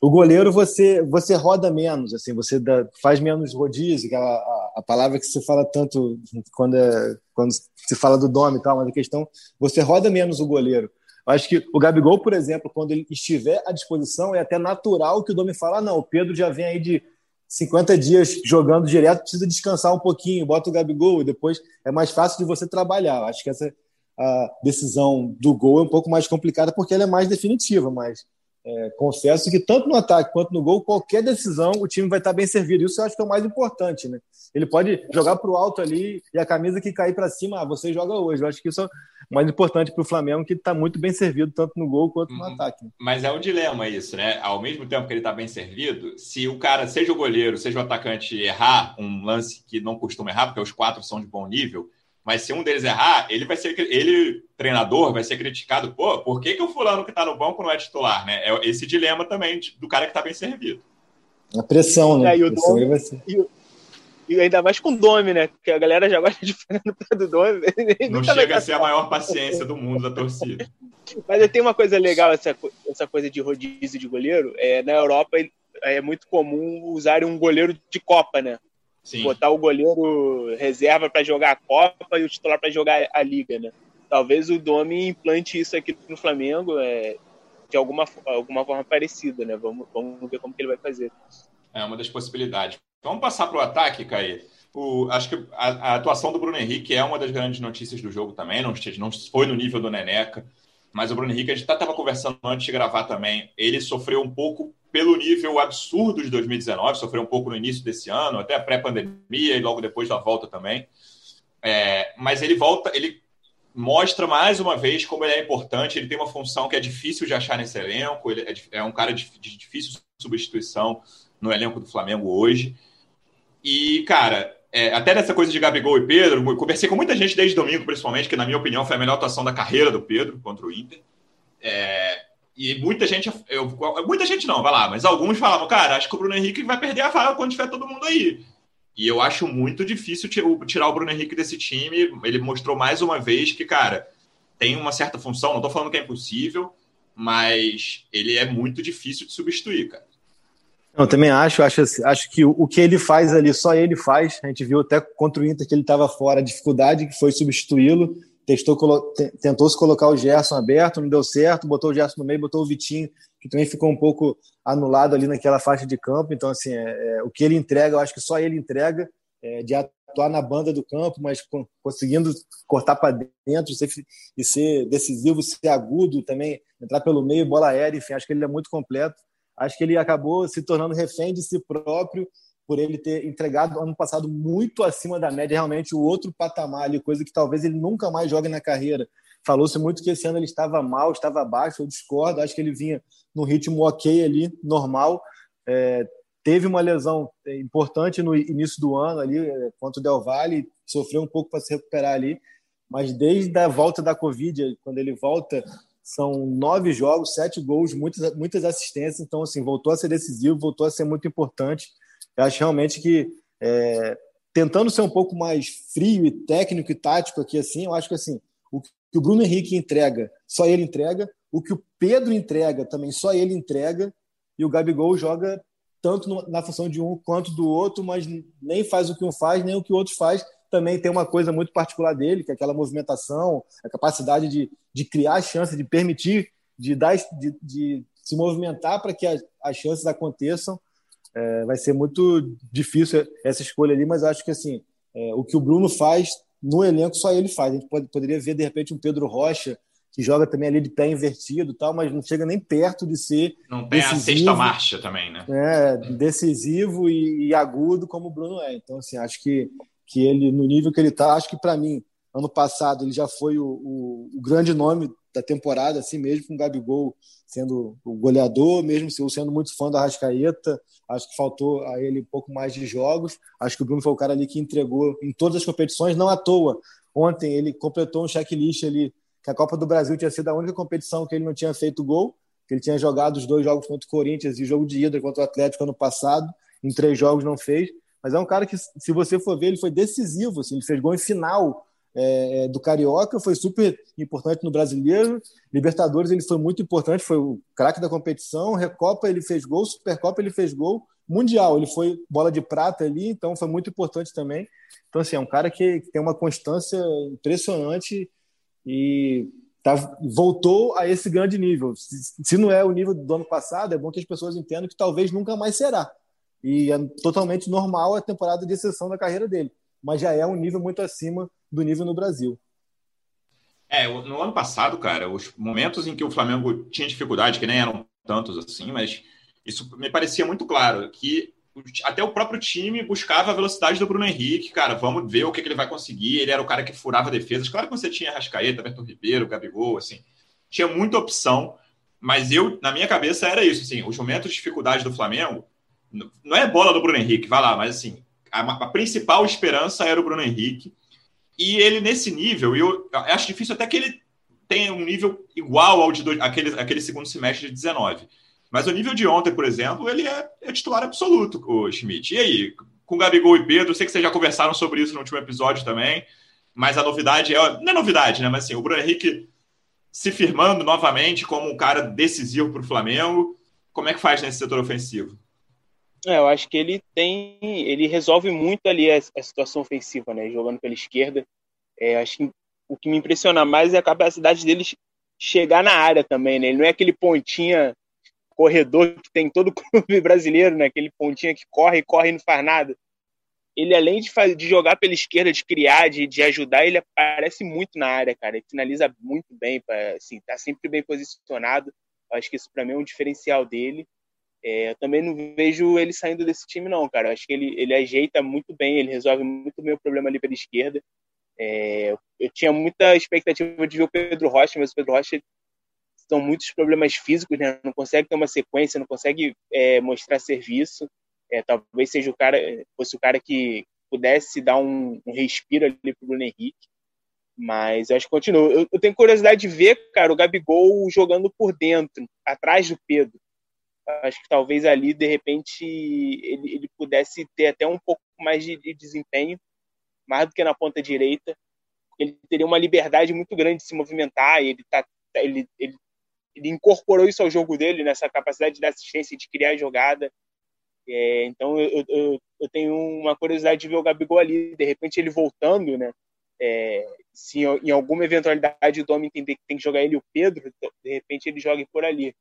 O goleiro você você roda menos, assim, você dá, faz menos rodízio, a, a, a, palavra que você fala tanto quando é, quando se fala do nome e tal, mas a questão você roda menos o goleiro. Eu acho que o Gabigol, por exemplo, quando ele estiver à disposição, é até natural que o Domi fale: ah, não, o Pedro já vem aí de 50 dias jogando direto, precisa descansar um pouquinho, bota o Gabigol e depois é mais fácil de você trabalhar. Eu acho que essa a decisão do gol é um pouco mais complicada porque ela é mais definitiva, mas é, confesso que tanto no ataque quanto no gol, qualquer decisão, o time vai estar bem servido. Isso eu acho que é o mais importante, né? Ele pode jogar para o alto ali e a camisa que cair para cima, ah, você joga hoje. Eu acho que isso é o mais importante para o Flamengo, que está muito bem servido, tanto no gol quanto no uhum. ataque. Mas é um dilema isso, né? Ao mesmo tempo que ele está bem servido, se o cara, seja o goleiro, seja o atacante, errar um lance que não costuma errar, porque os quatro são de bom nível, mas se um deles errar, ele vai ser, ele, treinador, vai ser criticado. Pô, por que, que o fulano que está no banco não é titular, né? É esse dilema também do cara que está bem servido. A pressão, né? É, e, o Dome, vai ser... e, e, ainda mais com o Dome, né? Porque a galera já gosta de ficar no pé do Dome. Não chega a ser a maior paciência do mundo da torcida. Mas tem uma coisa legal, essa, essa coisa de rodízio de goleiro. É, na Europa é muito comum usarem um goleiro de Copa, né? Sim. botar o goleiro reserva para jogar a Copa e o titular para jogar a Liga, né? Talvez o Domi implante isso aqui no Flamengo é, de alguma, alguma forma parecida, né? Vamos, vamos ver como que ele vai fazer. É uma das possibilidades. Vamos passar para o ataque, Caí. O, acho que a, a, atuação do Bruno Henrique é uma das grandes notícias do jogo também. Não, não foi no nível do Neneca, mas o Bruno Henrique, a gente estava conversando antes de gravar também. Ele sofreu um pouco pelo nível absurdo de 2019, sofreu um pouco no início desse ano, até a pré-pandemia e logo depois da volta também. É, mas ele volta, ele mostra mais uma vez como ele é importante. Ele tem uma função que é difícil de achar nesse elenco. Ele é, é um cara de, de, difícil substituição no elenco do Flamengo hoje. E, cara, é, até nessa coisa de Gabigol e Pedro, conversei com muita gente desde domingo, principalmente, que, na minha opinião, foi a melhor atuação da carreira do Pedro contra o Inter. É, e muita gente, eu, muita gente não, vai lá, mas alguns falavam, cara, acho que o Bruno Henrique vai perder a vaga quando tiver todo mundo aí. E eu acho muito difícil tirar o Bruno Henrique desse time. Ele mostrou mais uma vez que, cara, tem uma certa função. Não estou falando que é impossível, mas ele é muito difícil de substituir, cara. Eu também acho, acho, acho que o que ele faz ali, só ele faz. A gente viu até contra o Inter que ele estava fora, a dificuldade que foi substituí-lo testou, tentou se colocar o Gerson aberto, não deu certo, botou o Gerson no meio, botou o Vitinho, que também ficou um pouco anulado ali naquela faixa de campo. Então, assim, é, é, o que ele entrega, eu acho que só ele entrega, é, de atuar na banda do campo, mas conseguindo cortar para dentro ser, e ser decisivo, ser agudo também, entrar pelo meio, bola aérea, enfim, acho que ele é muito completo. Acho que ele acabou se tornando refém de si próprio por ele ter entregado ano passado muito acima da média, realmente o outro patamar ali, coisa que talvez ele nunca mais jogue na carreira. Falou-se muito que esse ano ele estava mal, estava baixo, eu discordo, acho que ele vinha no ritmo ok ali, normal. É, teve uma lesão importante no início do ano ali, é, contra o Del Valle, sofreu um pouco para se recuperar ali, mas desde a volta da Covid, quando ele volta, são nove jogos, sete gols, muitas, muitas assistências, então assim, voltou a ser decisivo, voltou a ser muito importante. Eu acho realmente que é, tentando ser um pouco mais frio e técnico e tático aqui assim, eu acho que assim, o que o Bruno Henrique entrega, só ele entrega, o que o Pedro entrega também só ele entrega, e o Gabigol joga tanto na função de um quanto do outro, mas nem faz o que um faz, nem o que o outro faz. Também tem uma coisa muito particular dele, que é aquela movimentação, a capacidade de, de criar chance, de permitir, de, dar, de, de se movimentar para que as chances aconteçam. É, vai ser muito difícil essa escolha ali, mas acho que assim, é, o que o Bruno faz no elenco só ele faz. A gente pode, poderia ver de repente um Pedro Rocha que joga também ali de pé invertido, tal, mas não chega nem perto de ser não tem decisivo, a sexta marcha também, né? É, decisivo e, e, agudo como o Bruno é. Então assim, acho que que ele no nível que ele está, acho que para mim ano passado ele já foi o, o, o grande nome da temporada, assim mesmo, com o Gabigol sendo o goleador, mesmo eu sendo muito fã da Rascaeta, acho que faltou a ele um pouco mais de jogos. Acho que o Bruno foi o cara ali que entregou em todas as competições, não à toa. Ontem ele completou um checklist ali, que a Copa do Brasil tinha sido a única competição que ele não tinha feito gol, que ele tinha jogado os dois jogos contra o Corinthians e o jogo de ida contra o Atlético ano passado, em três jogos não fez. Mas é um cara que, se você for ver, ele foi decisivo, assim, ele fez gol em final é, é, do Carioca, foi super importante no Brasileiro. Libertadores ele foi muito importante, foi o craque da competição. Recopa ele fez gol, Supercopa ele fez gol. Mundial ele foi bola de prata ali, então foi muito importante também. Então, assim, é um cara que, tem uma constância impressionante e tá, voltou a esse grande nível. Se, se não é o nível do ano passado, é bom que as pessoas entendam que talvez nunca mais será. E é totalmente normal a temporada de exceção da carreira dele. Mas já é um nível muito acima do nível no Brasil. É, no ano passado, cara, os momentos em que o Flamengo tinha dificuldade, que nem eram tantos assim, mas isso me parecia muito claro, que até o próprio time buscava a velocidade do Bruno Henrique, cara, vamos ver o que, ele vai conseguir, ele era o cara que furava defesas, claro que você tinha Rascaeta, Berto Ribeiro, Gabigol, assim, tinha muita opção, mas eu, na minha cabeça, era isso, assim, os momentos de dificuldade do Flamengo, não é bola do Bruno Henrique, vai lá, mas assim, a, a principal esperança era o Bruno Henrique, e ele nesse nível, eu, acho difícil até que ele tenha um nível igual ao de do, aquele, aquele segundo semestre de 19. Mas o nível de ontem, por exemplo, ele é, é titular absoluto, o Schmidt. E aí, com Gabigol e Pedro, sei que vocês já conversaram sobre isso no último episódio também, mas a novidade é. Não é novidade, né? Mas assim, o Bruno Henrique se firmando novamente como um cara decisivo para o Flamengo. Como é que faz nesse setor ofensivo? É, eu acho que ele tem, ele resolve muito ali a, a situação ofensiva, né? Jogando pela esquerda. É, acho que o que me impressiona mais é a capacidade dele chegar na área também, né? Ele não é aquele pontinha corredor que tem todo clube brasileiro, né? Aquele pontinha que corre corre e não faz nada. Ele, além de, fazer, de jogar pela esquerda, de criar, de, de ajudar, ele aparece muito na área, cara. Ele finaliza muito bem, assim, tá sempre bem posicionado. Eu acho que isso para mim é um diferencial dele. É, eu também não vejo ele saindo desse time, não, cara. Eu acho que ele, ele ajeita muito bem, ele resolve muito bem o problema ali pela esquerda. É, eu tinha muita expectativa de ver o Pedro Rocha, mas o Pedro Rocha são muitos problemas físicos, né? Não consegue ter uma sequência, não consegue é, mostrar serviço. É, talvez seja o cara, fosse o cara que pudesse dar um, um respiro ali para o Bruno Henrique. Mas eu acho que continua. Eu, eu, tenho curiosidade de ver, cara, o Gabigol jogando por dentro, atrás do Pedro. Acho que talvez ali, de repente, ele, ele pudesse ter até um pouco mais de, de desempenho, mais do que na ponta direita. Ele teria uma liberdade muito grande de se movimentar, ele, tá, ele, ele ele incorporou isso ao jogo dele, nessa capacidade de assistência de criar jogada. É, então eu, eu, eu, tenho uma curiosidade de ver o Gabigol ali, de repente ele voltando, né? É, se em alguma eventualidade o Domi entender que tem que jogar ele o Pedro, de repente ele jogue por ali.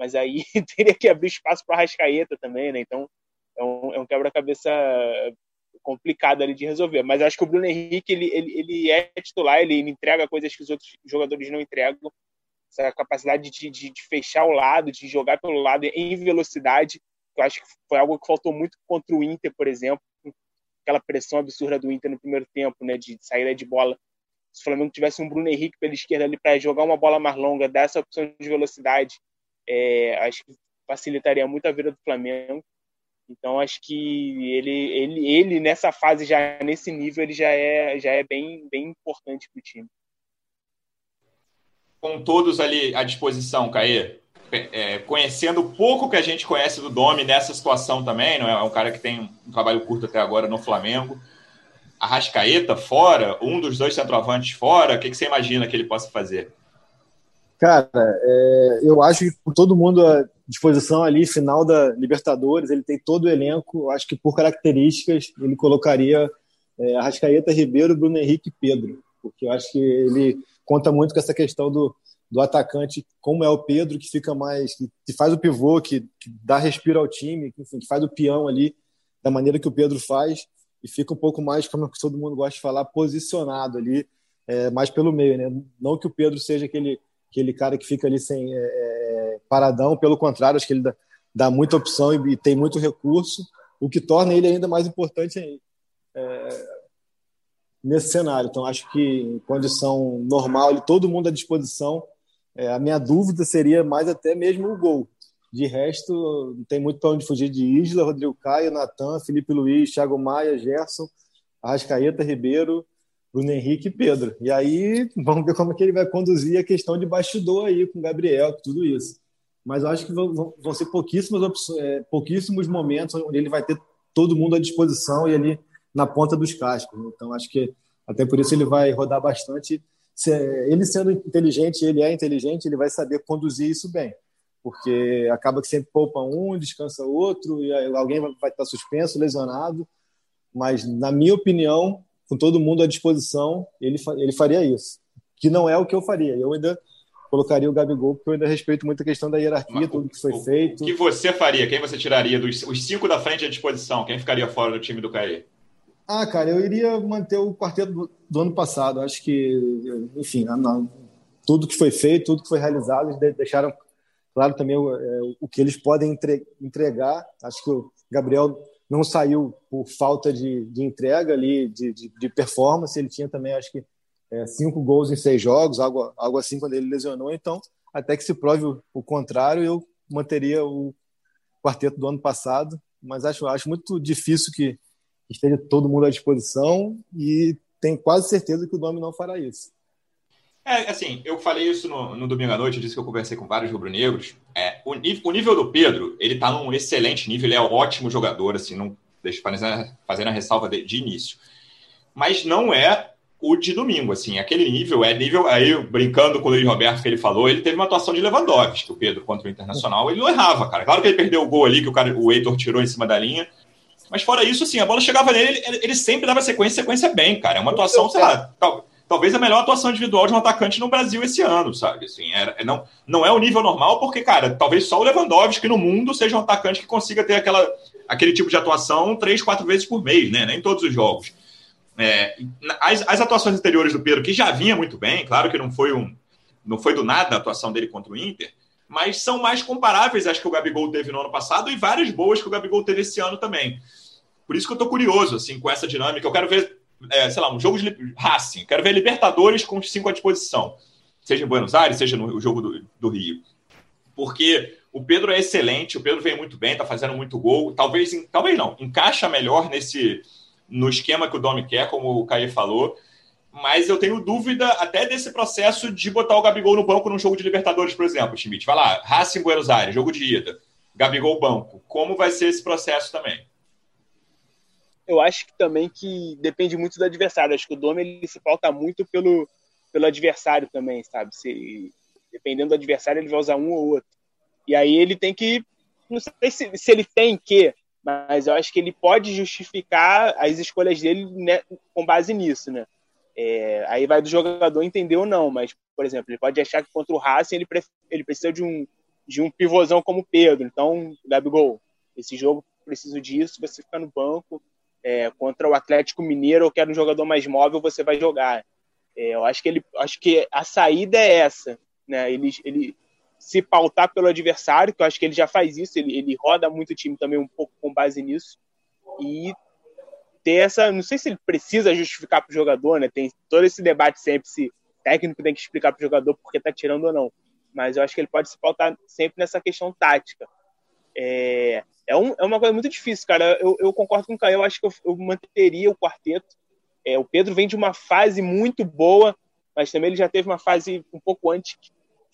Mas aí teria que abrir espaço para Rascaeta também, né? Então é um, é um quebra-cabeça complicado ali de resolver. Mas acho que o Bruno Henrique ele, ele, ele é titular, ele entrega coisas que os outros jogadores não entregam essa capacidade de, de, de, fechar o lado, de jogar pelo lado em velocidade. Eu acho que foi algo que faltou muito contra o Inter, por exemplo. Aquela pressão absurda do Inter no primeiro tempo, né, de saída de bola. Se o Flamengo tivesse um Bruno Henrique pela esquerda ali para jogar uma bola mais longa, dar essa opção de velocidade, é, acho que facilitaria muito a vida do Flamengo. Então acho que ele, ele, ele nessa fase já nesse nível ele já é já é bem bem importante para o time com todos ali à disposição, Caê, é, conhecendo o pouco que a gente conhece do Domi nessa situação também, não é? é um cara que tem um trabalho curto até agora no Flamengo. A Rascaeta fora, um dos dois centroavantes fora, o que, que você imagina que ele possa fazer? Cara, é, eu acho que com todo mundo à disposição ali, final da Libertadores, ele tem todo o elenco. Eu acho que por características ele colocaria é, Arrascaeta, Ribeiro, Bruno Henrique e Pedro, porque eu acho que ele conta muito com essa questão do, do atacante, como é o Pedro, que fica mais. que, que faz o pivô, que, que, dá respiro ao time, que, enfim, que faz o peão ali, da maneira que o Pedro faz, e fica um pouco mais, como todo mundo gosta de falar, posicionado ali, é, mais pelo meio. Né? Não que o Pedro seja aquele, aquele cara que fica ali sem é, é paradão, pelo contrário, acho que ele dá, dá muita opção e, e, tem muito recurso, o que torna ele ainda mais importante é, nesse cenário. Então, acho que em condição normal, todo mundo à disposição. É, a minha dúvida seria mais até mesmo o gol. De resto, não tem muito para onde fugir de Isla, Rodrigo Caio, Natan, Felipe Luiz, Thiago Maia, Gerson, Arrascaeta, Ribeiro, Bruno Henrique e Pedro. E aí, vamos ver como é que ele vai conduzir a questão de bastidor aí com o Gabriel, tudo isso. Mas eu acho que vão, vão ser pouquíssimas opções, é, pouquíssimos momentos onde ele vai ter todo mundo à disposição e ali na ponta dos cascos. Então, acho que até por isso ele vai rodar bastante. Ele sendo inteligente, ele é inteligente, ele vai saber conduzir isso bem. Porque acaba que sempre poupa um, descansa outro, e alguém vai estar suspenso, lesionado. Mas, na minha opinião, com todo mundo à disposição, ele, ele faria isso. Que não é o que eu faria. Eu ainda colocaria o Gabigol, porque eu ainda respeito muito a questão da hierarquia, Mas, tudo que foi o, feito. O que você faria? Quem você tiraria dos os cinco da frente à disposição? Quem ficaria fora do time do Caê? Ah, cara, eu iria manter o quarteto do, do ano passado. Acho que, enfim, tudo que foi feito, tudo que foi realizado, eles deixaram claro também o, é, o que eles podem entre, entregar. Acho que o Gabriel não saiu por falta de, de entrega ali, de, de, de, performance. Ele tinha também, acho que, é, cinco gols em seis jogos, algo, algo assim, quando ele lesionou. Então, até que se prove o, o contrário, eu manteria o quarteto do ano passado. Mas acho, acho muito difícil que esteja todo mundo à disposição e tenho quase certeza que o Domi não fará isso. É, assim, eu falei isso no, no domingo à noite, eu disse que eu conversei com vários rubro-negros. É, o, o, nível do Pedro, ele tá num excelente nível, ele é um ótimo jogador, assim, não deixa fazendo, fazendo a ressalva de, de, início. Mas não é o de domingo, assim, aquele nível é nível, aí brincando com o Luiz Roberto que ele falou, ele teve uma atuação de Lewandowski, o Pedro contra o Internacional, ele não errava, cara. Claro que ele perdeu o gol ali, que o, cara, o Heitor tirou em cima da linha, mas fora isso, assim, a bola chegava nele, ele, ele sempre dava sequência, sequência bem, cara. É uma atuação, sei lá, tal, talvez a melhor atuação individual de um atacante no Brasil esse ano, sabe? Assim, é, é, não, não é o nível normal, porque, cara, talvez só o Lewandowski no mundo seja um atacante que consiga ter aquela, aquele tipo de atuação três, quatro vezes por mês, né? Nem todos os jogos. É, as, as atuações anteriores do Pedro, que já vinha muito bem, claro que não foi um. Não foi do nada a atuação dele contra o Inter, mas são mais comparáveis às que o Gabigol teve no ano passado e várias boas que o Gabigol teve esse ano também. Por isso que eu tô curioso, assim, com essa dinâmica. Eu quero ver, é, sei lá, um jogo de Racing. Quero ver Libertadores com os cinco à disposição. Seja em Buenos Aires, seja no jogo do, do Rio. Porque o Pedro é excelente, o Pedro vem muito bem, tá fazendo muito gol. Talvez, talvez não, encaixa melhor nesse no esquema que o Domi quer, como o Caio falou. Mas eu tenho dúvida até desse processo de botar o Gabigol no banco num jogo de Libertadores, por exemplo, Schmidt. Vai lá, Racing Buenos Aires, jogo de ida. Gabigol banco. Como vai ser esse processo também? Eu acho que também que depende muito do adversário. Acho que o Dome ele se falta muito pelo, pelo adversário também, sabe? Se, dependendo do adversário, ele vai usar um ou outro. E aí ele tem que. Não sei se, se ele tem que, mas eu acho que ele pode justificar as escolhas dele né, com base nisso, né? É, aí vai do jogador entender ou não, mas, por exemplo, ele pode achar que contra o Racing ele, ele precisa de um, de um pivôzão como Pedro. Então, Gabigol, esse jogo preciso disso, você fica no banco, é, contra o Atlético Mineiro, eu quero um jogador mais móvel, você vai jogar. É, eu acho que ele, acho que a saída é essa, né? Ele, ele se pautar pelo adversário, que eu acho que ele já faz isso, ele, ele roda muito o time também um pouco com base nisso e ter essa, não sei se ele precisa justificar para o jogador, né? Tem todo esse debate sempre se técnico tem que explicar para o jogador porque está tirando ou não. Mas eu acho que ele pode se pautar sempre nessa questão tática. É, é, um, é uma coisa muito difícil, cara. Eu, eu concordo com o Caio, eu acho que eu, eu manteria o quarteto. É, o Pedro vem de uma fase muito boa, mas também ele já teve uma fase um pouco antes que,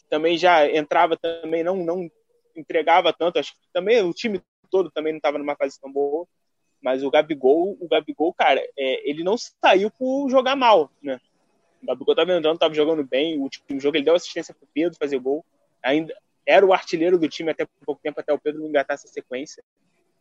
também já entrava, também não, não entregava tanto. Acho que também o time todo também não estava numa fase tão boa. Mas o Gabigol, o Gabigol, cara, é, ele não saiu por jogar mal, né? O Gabigol estava entrando, estava jogando bem. O último jogo ele deu assistência para o Pedro fazer gol. Ainda, era o artilheiro do time até pouco tempo, até o Pedro engatar essa sequência.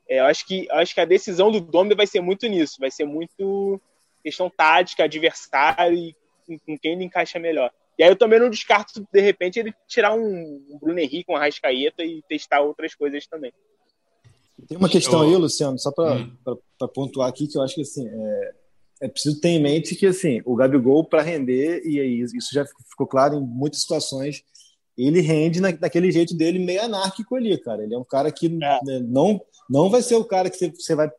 É, eu acho que, acho que a decisão do Dome vai ser muito nisso, vai ser muito questão tática, adversário e com, com quem ele encaixa melhor. E aí eu também não descarto, de repente, ele tirar um, um Bruno Henrique, um Arrascaeta e testar outras coisas também. Tem uma questão aí, Luciano, só para hum. pontuar aqui, que eu acho que assim, é, é preciso ter em mente que assim, o Gabigol, para render, e isso já ficou claro em muitas situações, ele rende na, naquele jeito dele meio anárquico ali, cara. Ele é um cara que é. né, não, não vai ser o cara que você, você vai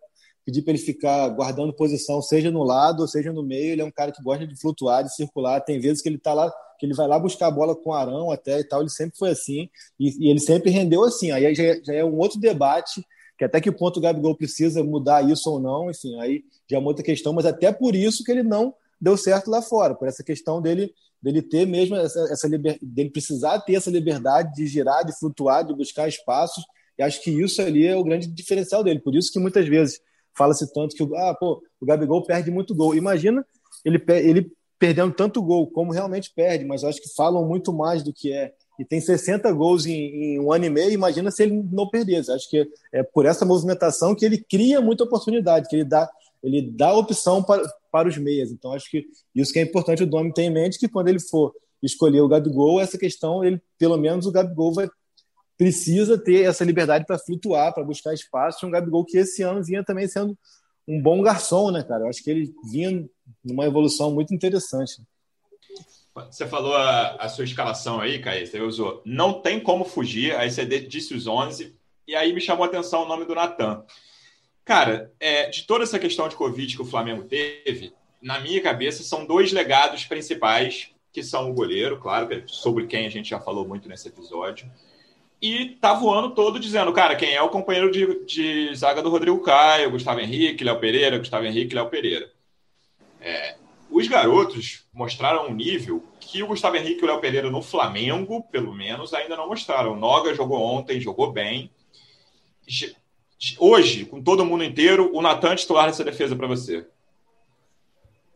pedir para ele ficar guardando posição, seja no lado ou seja no meio. Ele é um cara que gosta de flutuar, de circular. Tem vezes que ele tá lá, que ele vai lá buscar a bola com o Arão até e tal. Ele sempre foi assim e, e ele sempre rendeu assim. Aí já, já, é um outro debate que até que ponto o Gabigol precisa mudar isso ou não. Enfim, aí já é uma outra questão. Mas até por isso que ele não deu certo lá fora, por essa questão dele dele ter mesmo essa, essa liber... dele precisar ter essa liberdade de girar, de flutuar, de buscar espaços. E acho que isso ali é o grande diferencial dele. Por isso que muitas vezes fala-se tanto que ah, pô, o Gabigol perde muito gol. Imagina ele, ele perdendo tanto gol como realmente perde, mas acho que falam muito mais do que é. E tem 60 gols em, em um ano e meio, imagina se ele não perdesse. Acho que é por essa movimentação que ele cria muita oportunidade, que ele dá, ele dá opção para, para os meias. Então, acho que isso que é importante o Domi ter em mente, que quando ele for escolher o Gabigol, essa questão, ele pelo menos o Gabigol vai precisa ter essa liberdade para flutuar, para buscar espaço. Um Gabigol que esse ano vinha também sendo um bom garçom, né, cara? Eu acho que ele vinha numa evolução muito interessante. Você falou a, a, sua escalação aí, Caio, você usou não tem como fugir, aí você disse os 11, e aí me chamou a atenção o nome do Natan. Cara, é, de toda essa questão de Covid que o Flamengo teve, na minha cabeça são dois legados principais, que são o goleiro, claro, é sobre quem a gente já falou muito nesse episódio, e tá voando todo dizendo, cara, quem é o companheiro de, de zaga do Rodrigo Caio, Gustavo Henrique, Léo Pereira, Gustavo Henrique, Léo Pereira. É, os garotos mostraram um nível que o Gustavo Henrique e o Léo Pereira no Flamengo, pelo menos, ainda não mostraram. O Noga jogou ontem, jogou bem. Hoje, com todo mundo inteiro, o Natan é titular nessa defesa para você?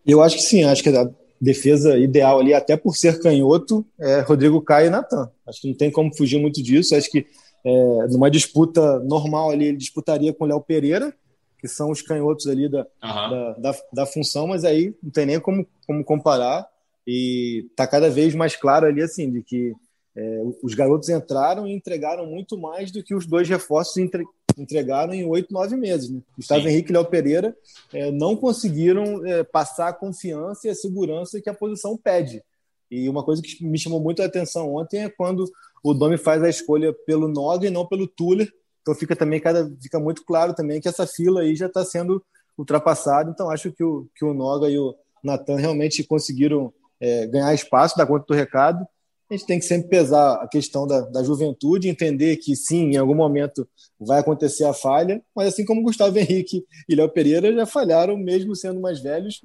Eu acho que sim, acho que a defesa ideal ali, até por ser canhoto, é Rodrigo Caio e Natan. Acho que não tem como fugir muito disso. Acho que é, numa disputa normal ali, ele disputaria com o Léo Pereira, que são os canhotos ali da, uhum. da, da, da, função, mas aí não tem nem como, como comparar. E está cada vez mais claro ali, assim, de que é, os garotos entraram e entregaram muito mais do que os dois reforços entre, entregaram em oito, nove meses. Né? Gustavo Sim. Henrique e Léo Pereira é, não conseguiram é, passar a confiança e a segurança que a posição pede. E uma coisa que me chamou muito a atenção ontem é quando o Domi faz a escolha pelo Noga e não pelo Tuller, então fica também cada fica muito claro também que essa fila aí já está sendo ultrapassada. Então acho que o que o Noga e o Natan realmente conseguiram é, ganhar espaço, dar conta do recado. A gente tem que sempre pesar a questão da, da juventude, entender que sim, em algum momento vai acontecer a falha, mas assim como Gustavo Henrique e Léo Pereira já falharam, mesmo sendo mais velhos,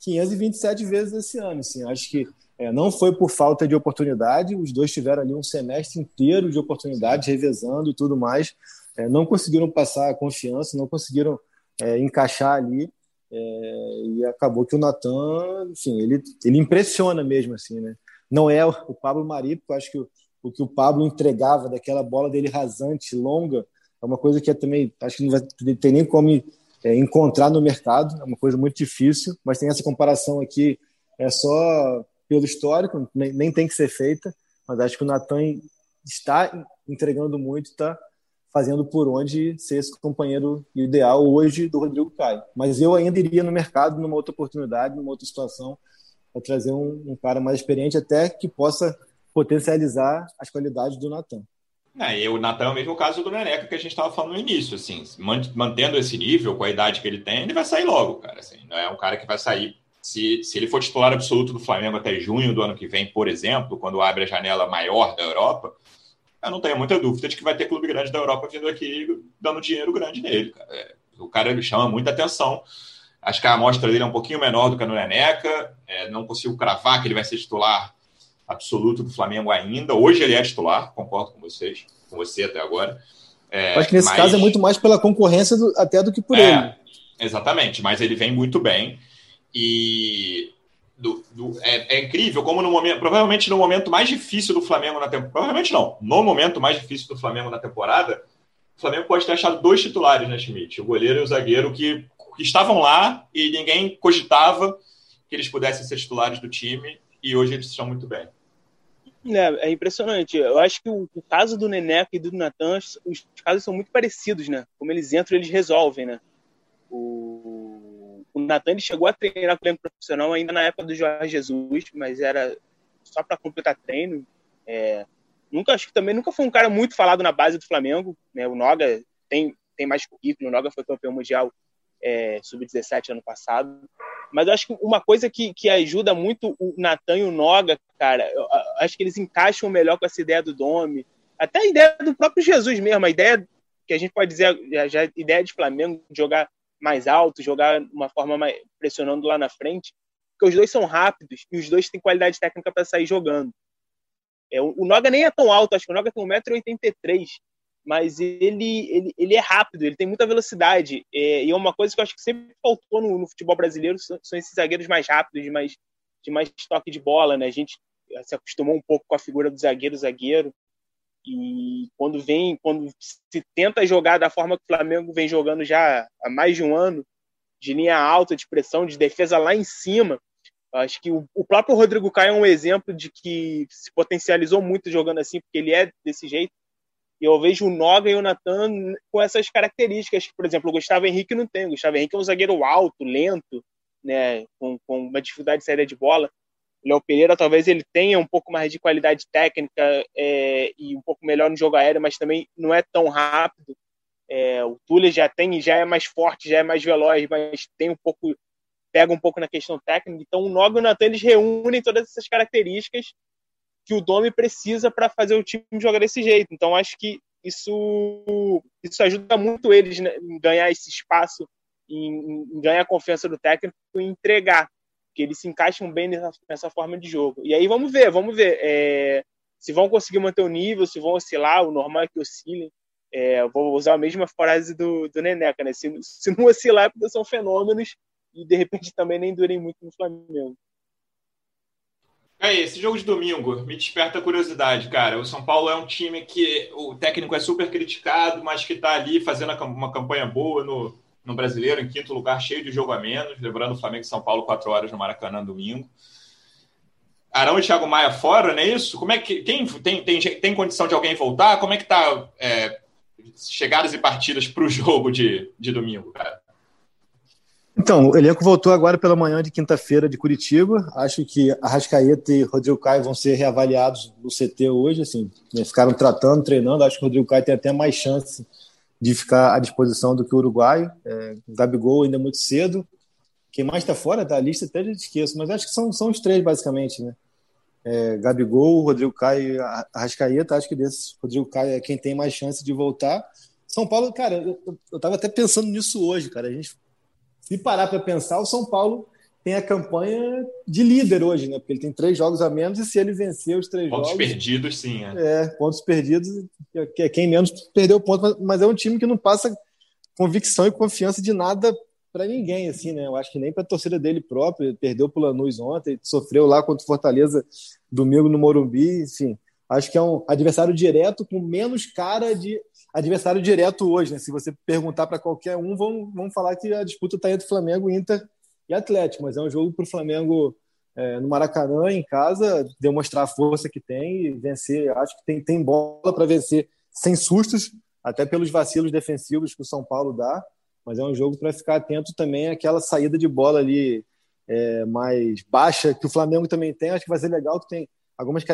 527 vezes esse ano. Assim, acho que é, não foi por falta de oportunidade, os dois tiveram ali um semestre inteiro de oportunidade, revezando e tudo mais. É, não conseguiram passar a confiança, não conseguiram é, encaixar ali. É, e acabou que o Natan, enfim, ele, ele impressiona mesmo, assim, né? Não é o Pablo Mari, porque eu acho que o, o que o Pablo entregava daquela bola dele rasante, longa, é uma coisa que é também, acho que não vai ter nem como é, encontrar no mercado, é uma coisa muito difícil, mas tem essa comparação aqui, é só pelo histórico, nem, nem tem que ser feita, mas acho que o Natan está entregando muito, está fazendo por onde ser esse companheiro ideal hoje do Rodrigo Caio. Mas eu ainda iria no mercado numa outra oportunidade, numa outra situação, para trazer um, um, cara mais experiente até que possa potencializar as qualidades do Natan. É, e o Natan é o mesmo caso do Neneca que a gente estava falando no início, assim, mantendo esse nível com a idade que ele tem, ele vai sair logo, cara, assim, não é um cara que vai sair se, se ele for titular absoluto do Flamengo até junho do ano que vem, por exemplo, quando abre a janela maior da Europa, eu não tenho muita dúvida de que vai ter clube grande da Europa vindo aqui dando dinheiro grande nele. Cara. É, o cara ele chama muita atenção. Acho que a amostra dele é um pouquinho menor do que a no Neneca. É, não consigo cravar que ele vai ser titular absoluto do Flamengo ainda. Hoje ele é titular, concordo com vocês, com você até agora. É, Acho que nesse mas... caso é muito mais pela concorrência do, até do que por é, ele. Exatamente, mas ele vem muito bem. E do, do, é, é, incrível como no momento, provavelmente no momento mais difícil do Flamengo na temporada, provavelmente não, no momento mais difícil do Flamengo na temporada, o Flamengo pode ter achado dois titulares, né, Schmidt? O goleiro e o zagueiro que estavam lá e ninguém cogitava que eles pudessem ser titulares do time e hoje eles estão muito bem. É, é impressionante. Eu acho que o, o caso do Neneca e do Natan, os casos são muito parecidos, né? Como eles entram, eles resolvem, né? O, o Natan chegou a treinar com o profissional ainda na época do Jorge Jesus, mas era só para completar treino. É, nunca acho que também nunca foi um cara muito falado na base do Flamengo. Né? O Noga tem, tem mais currículo, o Noga foi campeão mundial é, sub-17 ano passado. Mas eu acho que uma coisa que, que ajuda muito o Natan e o Noga, cara, acho que eles encaixam melhor com essa ideia do Domi, até a ideia do próprio Jesus mesmo, a ideia que a gente pode dizer, já ideia de Flamengo de jogar mais alto, jogar de uma forma mais, pressionando lá na frente, porque os dois são rápidos e os dois têm qualidade técnica para sair jogando. É, o, o Noga nem é tão alto, acho que o Noga tem 1,83m, mas ele, ele, ele é rápido, ele tem muita velocidade. É, e é uma coisa que eu acho que sempre faltou no, no futebol brasileiro, são, são, esses zagueiros mais rápidos, de mais, de mais toque de bola, né? A gente se acostumou um pouco com a figura do zagueiro-zagueiro, e quando vem, quando se tenta jogar da forma que o Flamengo vem jogando já há mais de um ano, de linha alta, de pressão, de defesa lá em cima, acho que o, o próprio Rodrigo Caio é um exemplo de que se potencializou muito jogando assim, porque ele é desse jeito. Eu vejo o Noga e o Natan com essas características. Por exemplo, o Gustavo Henrique não tem. O Gustavo Henrique é um zagueiro alto, lento, né, com, com uma dificuldade de saída de bola. O Léo Pereira talvez ele tenha um pouco mais de qualidade técnica é, e um pouco melhor no jogo aéreo, mas também não é tão rápido. É, o Tuller já tem, já é mais forte, já é mais veloz, mas tem um pouco pega um pouco na questão técnica. Então, o Nog e o Natan eles reúnem todas essas características que o Domi precisa para fazer o time jogar desse jeito. Então, acho que isso, isso ajuda muito eles né, em ganhar esse espaço, em, em ganhar a confiança do técnico e entregar, que eles se encaixam bem nessa, nessa forma de jogo. E aí vamos ver, vamos ver é, se vão conseguir manter o nível, se vão oscilar, o normal é que oscilem. É, vou usar a mesma frase do, do Neneca, né? Se, se não oscilar, é porque são fenômenos e de repente também nem durem muito no Flamengo. É, esse jogo de domingo me desperta curiosidade, cara. O São Paulo é um time que o técnico é super criticado, mas que está ali fazendo uma campanha boa no, no brasileiro, em quinto lugar, cheio de jogo a menos. Lembrando o Flamengo e São Paulo, quatro horas no Maracanã domingo. Arão e Thiago Maia fora, não é isso? Como é que tem, tem, tem, tem condição de alguém voltar? Como é que tá é, chegadas e partidas para o jogo de, de domingo, cara? Então, o elenco voltou agora pela manhã de quinta-feira de Curitiba. Acho que Arrascaeta e Rodrigo Caio vão ser reavaliados no CT hoje. Assim, né, ficaram tratando, treinando. Acho que o Rodrigo Caio tem até mais chance de ficar à disposição do que o uruguaio. É, Gabigol ainda é muito cedo. Quem mais está fora da lista até já esqueço, mas acho que são, são os três, basicamente. Né? É, Gabigol, Rodrigo Caio e Arrascaeta. Acho que desses, Rodrigo Caio é quem tem mais chance de voltar. São Paulo, cara, eu, eu tava até pensando nisso hoje, cara. A gente se parar para pensar, o São Paulo tem a campanha de líder hoje, né? Porque ele tem três jogos a menos e se ele vencer os três pontos jogos. Pontos perdidos, sim. É. é, pontos perdidos, que é quem menos perdeu ponto, mas é um time que não passa convicção e confiança de nada para ninguém, assim, né? Eu acho que nem para a torcida dele próprio. Perdeu para o Lanús ontem, sofreu lá contra o Fortaleza domingo no Morumbi, enfim. Acho que é um adversário direto com menos cara de adversário direto hoje, né? Se você perguntar para qualquer um, vão, vão falar que a disputa está entre Flamengo, Inter e Atlético, mas é um jogo para o Flamengo é, no Maracanã, em casa, demonstrar a força que tem e vencer. Acho que tem, tem bola para vencer sem sustos, até pelos vacilos defensivos que o São Paulo dá, mas é um jogo para ficar atento também àquela saída de bola ali é, mais baixa que o Flamengo também tem. Acho que vai ser legal que tem algumas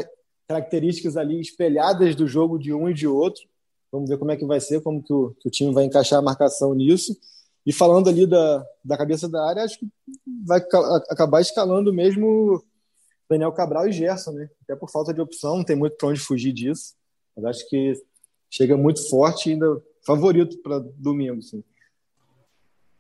características ali espelhadas do jogo de um e de outro Vamos ver como é que vai ser, como que o, que o time vai encaixar a marcação nisso. E falando ali da, da cabeça da área, acho que vai acabar escalando mesmo Daniel Cabral e Gerson, né? Até por falta de opção, não tem muito para onde fugir disso. Mas acho que chega muito forte ainda favorito para domingo. Sim.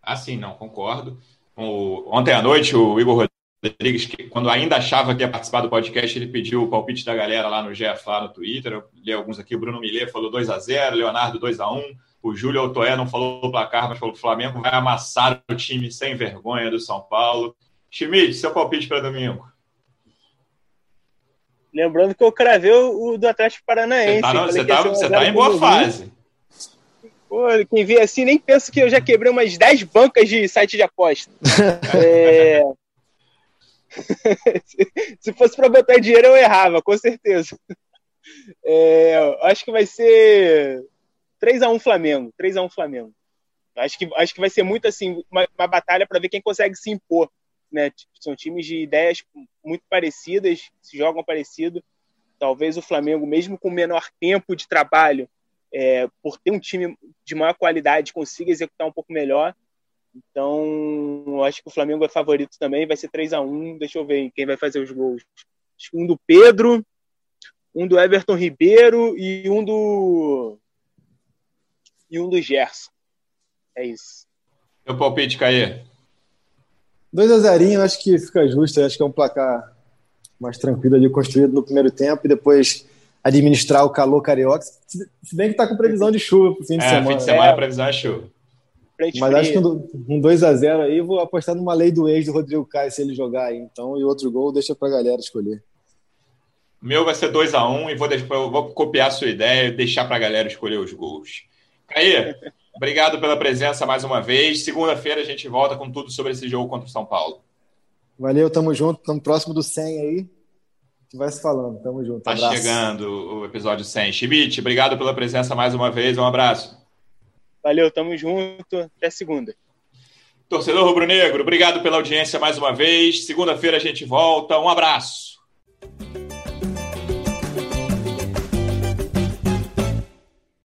Ah, sim, não, concordo. O, ontem à noite, o Igor Rodrigues, que quando ainda achava que ia participar do podcast, ele pediu o palpite da galera lá no GF, lá no Twitter. Eu li alguns aqui. O Bruno Millet falou 2 a 0 Leonardo 2 a 1 O Júlio Otoé não falou o placar, mas falou que o Flamengo vai amassar o time sem vergonha do São Paulo. Schmidt, seu palpite para domingo. Lembrando que eu cravei o do Atlético Paranaense. Você tá, você tá, tá em boa fase. Pô, quem vê assim nem pensa que eu já quebrei umas 10 bancas de site de aposta. é, se fosse para botar dinheiro, eu errava, com certeza. É, acho que vai ser 3x1 Flamengo. 3x1 Flamengo. Acho que, acho que vai ser muito assim, uma, uma batalha para ver quem consegue se impor. Né? São times de ideias muito parecidas, se jogam parecido. Talvez o Flamengo, mesmo com menor tempo de trabalho, é, por ter um time de maior qualidade, consiga executar um pouco melhor. Então, acho que o Flamengo é favorito também, vai ser 3 a 1 Deixa eu ver quem vai fazer os gols. Um do Pedro, um do Everton Ribeiro e um do. E um do Gerson. É isso. Meu palpite, Caê. 2 a 0 acho que fica justo. Acho que é um placar mais tranquilo ali, construído no primeiro tempo e depois administrar o calor carioca. Se bem que está com previsão de chuva pro fim de é, semana. fim de semana é. a previsão é chuva. Frente Mas fria. acho que um 2x0 aí, vou apostar numa lei do ex do Rodrigo Caio se ele jogar aí. Então, e outro gol, deixa pra galera escolher. Meu vai ser 2x1 e vou, eu vou copiar a sua ideia e deixar pra galera escolher os gols. Caí, obrigado pela presença mais uma vez. Segunda-feira a gente volta com tudo sobre esse jogo contra o São Paulo. Valeu, tamo junto. Estamos próximo do 100 aí. A gente vai se falando. Tamo junto. Tá abraço. chegando o episódio 100. Schmidt, obrigado pela presença mais uma vez. Um abraço. Valeu, tamo junto. Até segunda. Torcedor rubro-negro, obrigado pela audiência mais uma vez. Segunda-feira a gente volta. Um abraço.